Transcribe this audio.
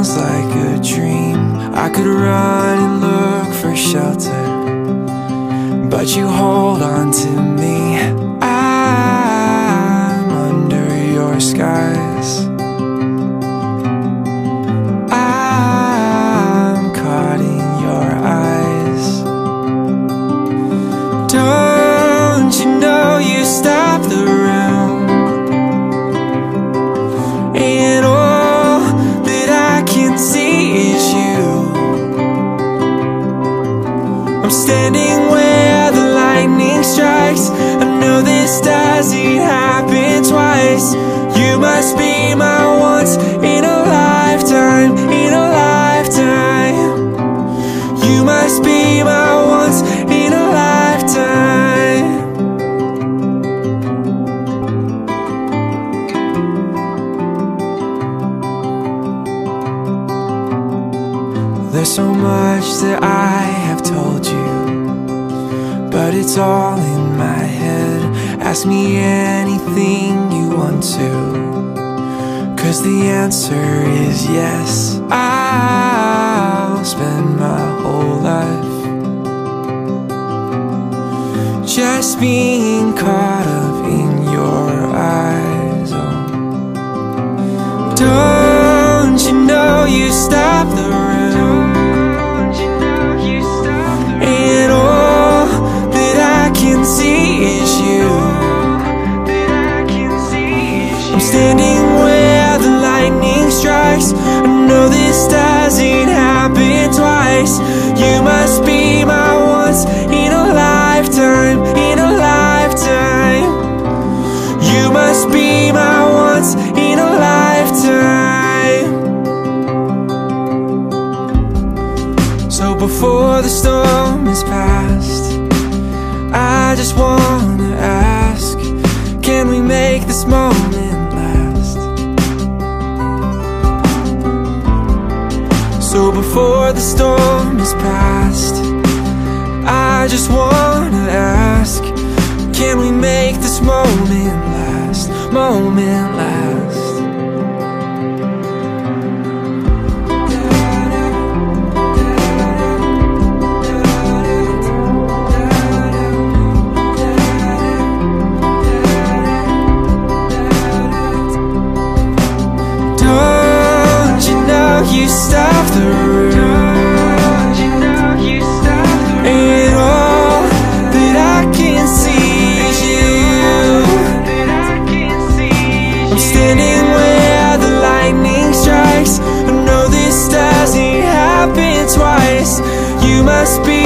feels like a dream. I could run and look for shelter But you hold on to me. I'm under your skies I'm standing where the lightning strikes. I know this doesn't happen twice. You must be my once in a lifetime In a lifetime. You must be my once in a lifetime. There's so much that I have told you, but it's all in my head. Ask me anything you want to, cause the answer is yes. I'll spend my whole life just being caught up in your eyes. Before the storm is past, I just wanna ask Can we make this moment last? So before the storm is past, I just wanna ask Can we make this moment last? Moment last stop the? And all that I can see is you. Standing where the lightning strikes. I know this doesn't happen twice. You must be